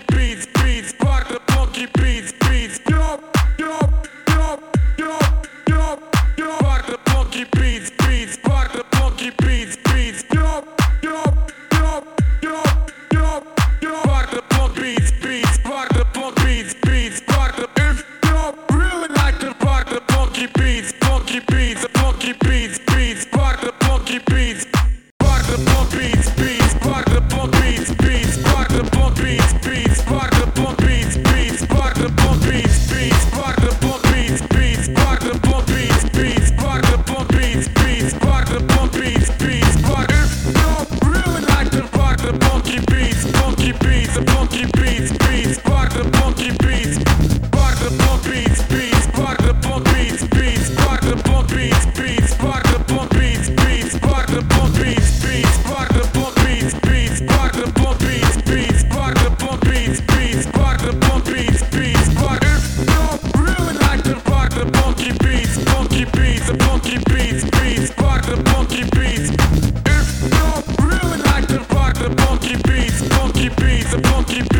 keep it. Beats, funky beats, funky beats,